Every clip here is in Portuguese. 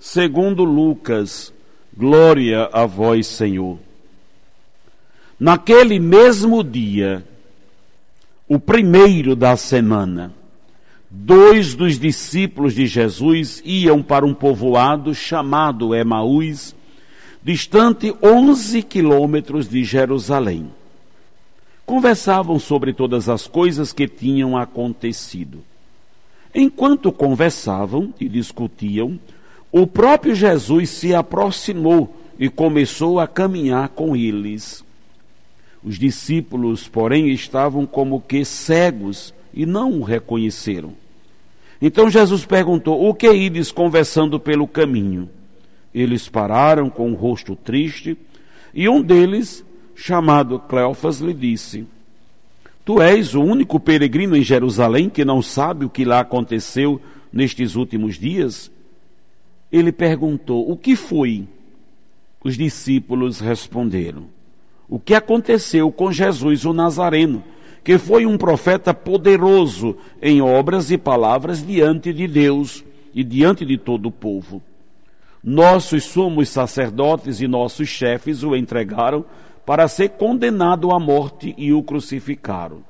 segundo Lucas. Glória a vós, Senhor. Naquele mesmo dia, o primeiro da semana, dois dos discípulos de Jesus iam para um povoado chamado Emaús, distante 11 quilômetros de Jerusalém conversavam sobre todas as coisas que tinham acontecido. Enquanto conversavam e discutiam, o próprio Jesus se aproximou e começou a caminhar com eles. Os discípulos, porém, estavam como que cegos e não o reconheceram. Então Jesus perguntou: O que ides conversando pelo caminho? Eles pararam com o rosto triste e um deles chamado Cleofas, lhe disse: Tu és o único peregrino em Jerusalém que não sabe o que lá aconteceu nestes últimos dias? Ele perguntou: O que foi? Os discípulos responderam: O que aconteceu com Jesus o Nazareno, que foi um profeta poderoso em obras e palavras diante de Deus e diante de todo o povo. Nossos sumos sacerdotes e nossos chefes o entregaram para ser condenado à morte e o crucificaram.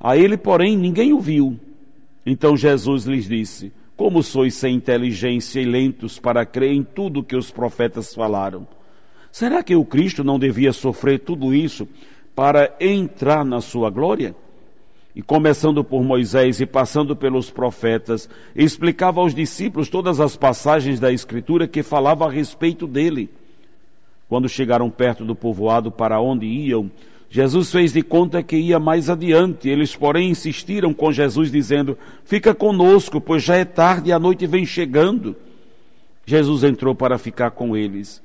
A ele, porém, ninguém o viu. Então Jesus lhes disse: Como sois sem inteligência e lentos para crer em tudo que os profetas falaram? Será que o Cristo não devia sofrer tudo isso para entrar na sua glória? E começando por Moisés e passando pelos profetas, explicava aos discípulos todas as passagens da Escritura que falavam a respeito dele. Quando chegaram perto do povoado para onde iam, Jesus fez de conta que ia mais adiante. Eles, porém, insistiram com Jesus, dizendo: Fica conosco, pois já é tarde e a noite vem chegando. Jesus entrou para ficar com eles.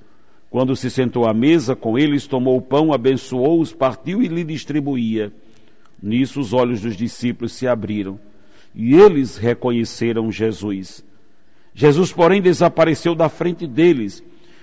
Quando se sentou à mesa com eles, tomou o pão, abençoou-os, partiu e lhe distribuía. Nisso os olhos dos discípulos se abriram e eles reconheceram Jesus. Jesus, porém, desapareceu da frente deles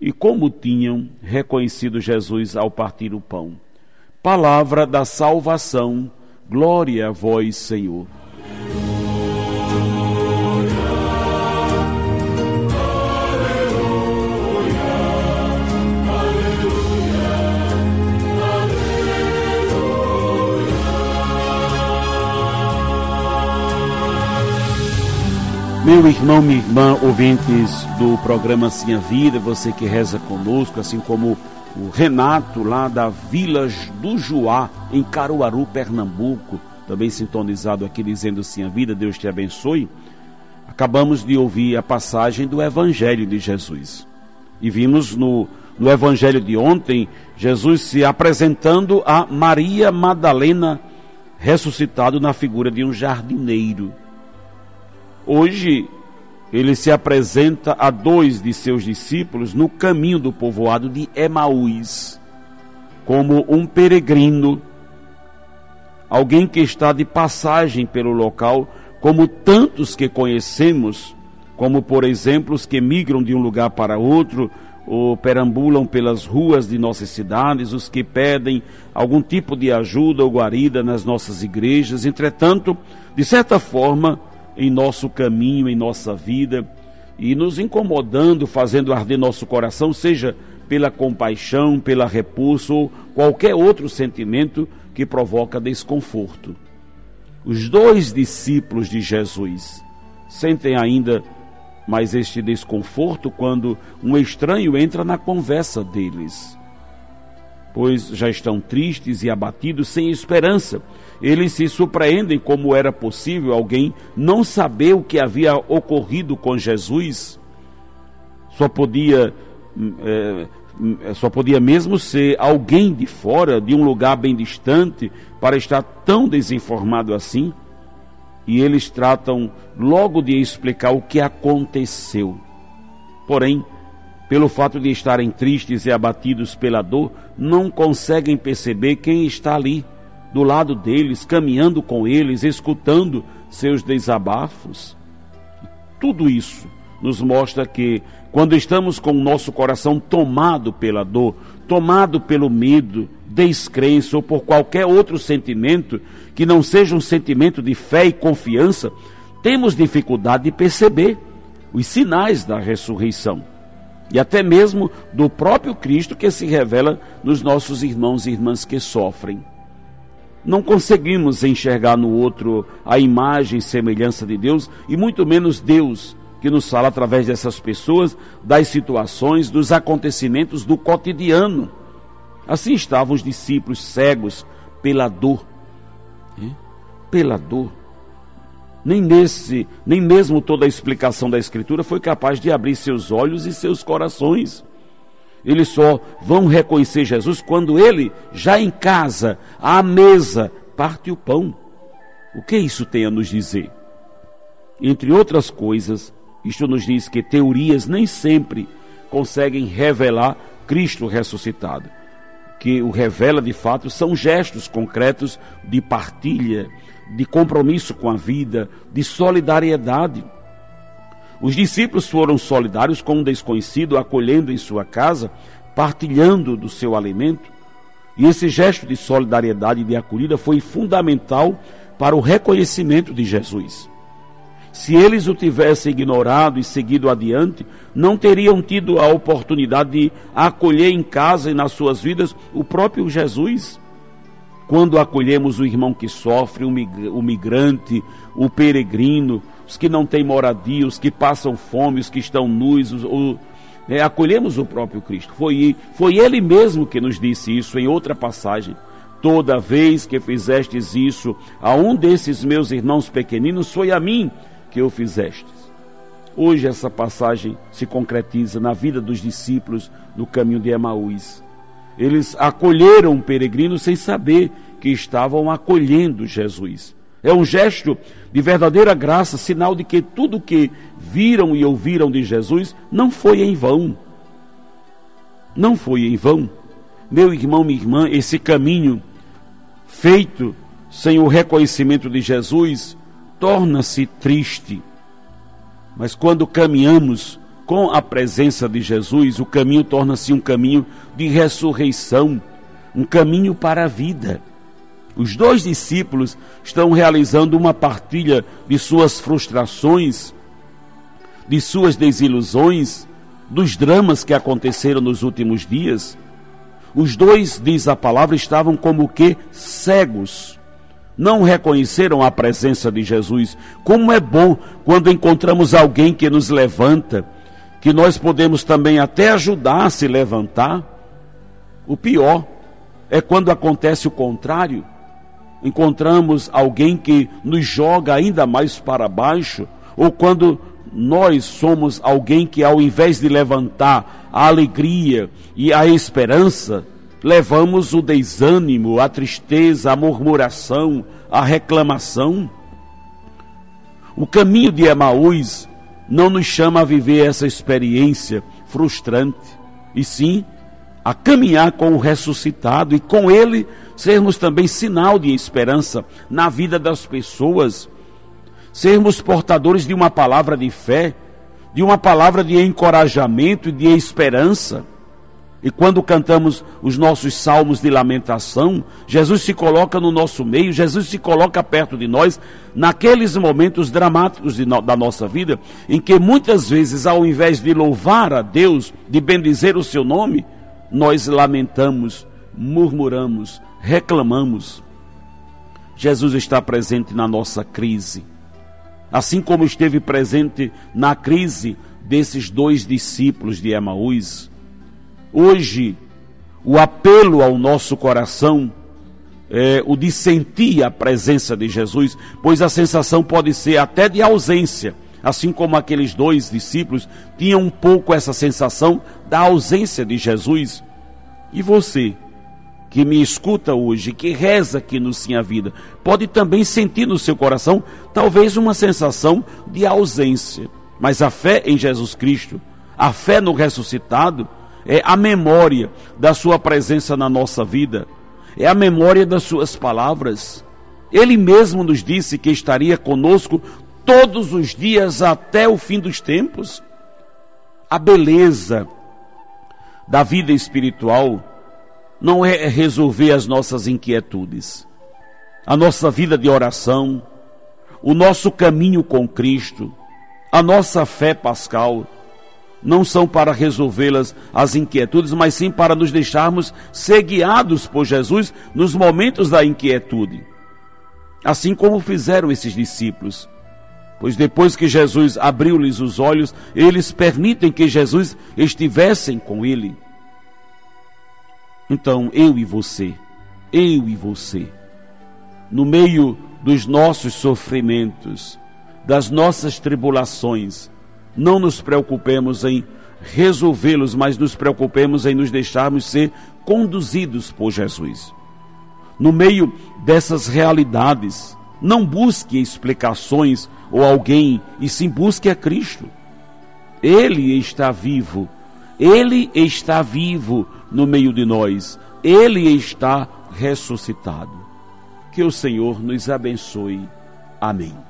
e como tinham reconhecido Jesus ao partir o pão. Palavra da salvação, glória a vós, Senhor. Meu irmão, minha irmã, ouvintes do programa Assim a Vida, você que reza conosco, assim como o Renato lá da Vila do Juá, em Caruaru, Pernambuco, também sintonizado aqui dizendo Assim a Vida, Deus te abençoe. Acabamos de ouvir a passagem do Evangelho de Jesus. E vimos no, no Evangelho de ontem, Jesus se apresentando a Maria Madalena, ressuscitado na figura de um jardineiro. Hoje, ele se apresenta a dois de seus discípulos no caminho do povoado de Emaús, como um peregrino, alguém que está de passagem pelo local, como tantos que conhecemos, como por exemplo os que migram de um lugar para outro, ou perambulam pelas ruas de nossas cidades, os que pedem algum tipo de ajuda ou guarida nas nossas igrejas. Entretanto, de certa forma, em nosso caminho, em nossa vida, e nos incomodando, fazendo arder nosso coração, seja pela compaixão, pela repulsa ou qualquer outro sentimento que provoca desconforto. Os dois discípulos de Jesus sentem ainda mais este desconforto quando um estranho entra na conversa deles. Pois já estão tristes e abatidos, sem esperança. Eles se surpreendem como era possível alguém não saber o que havia ocorrido com Jesus. Só podia, é, só podia mesmo ser alguém de fora, de um lugar bem distante, para estar tão desinformado assim e eles tratam logo de explicar o que aconteceu. Porém, pelo fato de estarem tristes e abatidos pela dor, não conseguem perceber quem está ali, do lado deles, caminhando com eles, escutando seus desabafos. Tudo isso nos mostra que, quando estamos com o nosso coração tomado pela dor, tomado pelo medo, descrença ou por qualquer outro sentimento que não seja um sentimento de fé e confiança, temos dificuldade de perceber os sinais da ressurreição e até mesmo do próprio Cristo que se revela nos nossos irmãos e irmãs que sofrem. Não conseguimos enxergar no outro a imagem e semelhança de Deus e muito menos Deus que nos fala através dessas pessoas das situações, dos acontecimentos do cotidiano. Assim estavam os discípulos cegos pela dor. Pela dor. Nem nesse, nem mesmo toda a explicação da Escritura foi capaz de abrir seus olhos e seus corações. Eles só vão reconhecer Jesus quando ele, já em casa, à mesa, parte o pão. O que isso tem a nos dizer? Entre outras coisas, isto nos diz que teorias nem sempre conseguem revelar Cristo ressuscitado que o revela de fato são gestos concretos de partilha, de compromisso com a vida, de solidariedade. Os discípulos foram solidários com um desconhecido, acolhendo em sua casa, partilhando do seu alimento. E esse gesto de solidariedade e de acolhida foi fundamental para o reconhecimento de Jesus. Se eles o tivessem ignorado e seguido adiante, não teriam tido a oportunidade de acolher em casa e nas suas vidas o próprio Jesus. Quando acolhemos o irmão que sofre, o migrante, o peregrino, os que não têm moradia, os que passam fome, os que estão nus, os, o, é, acolhemos o próprio Cristo. Foi, foi Ele mesmo que nos disse isso em outra passagem. Toda vez que fizestes isso a um desses meus irmãos pequeninos, foi a mim que o fizestes. Hoje essa passagem se concretiza na vida dos discípulos no caminho de Emaús. Eles acolheram o peregrino sem saber que estavam acolhendo Jesus. É um gesto de verdadeira graça, sinal de que tudo que viram e ouviram de Jesus não foi em vão. Não foi em vão. Meu irmão, minha irmã, esse caminho feito sem o reconhecimento de Jesus torna-se triste. Mas quando caminhamos com a presença de Jesus, o caminho torna-se um caminho de ressurreição, um caminho para a vida. Os dois discípulos estão realizando uma partilha de suas frustrações, de suas desilusões, dos dramas que aconteceram nos últimos dias. Os dois, diz a palavra, estavam como que cegos não reconheceram a presença de Jesus. Como é bom quando encontramos alguém que nos levanta, que nós podemos também até ajudar a se levantar. O pior é quando acontece o contrário. Encontramos alguém que nos joga ainda mais para baixo, ou quando nós somos alguém que, ao invés de levantar a alegria e a esperança, levamos o desânimo, a tristeza, a murmuração, a reclamação. O caminho de Emaús não nos chama a viver essa experiência frustrante, e sim a caminhar com o ressuscitado e com ele sermos também sinal de esperança na vida das pessoas, sermos portadores de uma palavra de fé, de uma palavra de encorajamento e de esperança. E quando cantamos os nossos salmos de lamentação, Jesus se coloca no nosso meio, Jesus se coloca perto de nós, naqueles momentos dramáticos no, da nossa vida, em que muitas vezes, ao invés de louvar a Deus, de bendizer o seu nome, nós lamentamos, murmuramos, reclamamos. Jesus está presente na nossa crise, assim como esteve presente na crise desses dois discípulos de Emaús Hoje, o apelo ao nosso coração é o de sentir a presença de Jesus, pois a sensação pode ser até de ausência, assim como aqueles dois discípulos tinham um pouco essa sensação da ausência de Jesus. E você, que me escuta hoje, que reza aqui no Sim a Vida, pode também sentir no seu coração talvez uma sensação de ausência. Mas a fé em Jesus Cristo, a fé no ressuscitado, é a memória da Sua presença na nossa vida, é a memória das Suas palavras. Ele mesmo nos disse que estaria conosco todos os dias até o fim dos tempos. A beleza da vida espiritual não é resolver as nossas inquietudes, a nossa vida de oração, o nosso caminho com Cristo, a nossa fé pascal não são para resolvê-las as inquietudes, mas sim para nos deixarmos ser guiados por Jesus nos momentos da inquietude. Assim como fizeram esses discípulos. Pois depois que Jesus abriu-lhes os olhos, eles permitem que Jesus estivessem com ele. Então, eu e você, eu e você, no meio dos nossos sofrimentos, das nossas tribulações, não nos preocupemos em resolvê-los, mas nos preocupemos em nos deixarmos ser conduzidos por Jesus. No meio dessas realidades, não busque explicações ou alguém, e sim busque a Cristo. Ele está vivo, ele está vivo no meio de nós, ele está ressuscitado. Que o Senhor nos abençoe. Amém.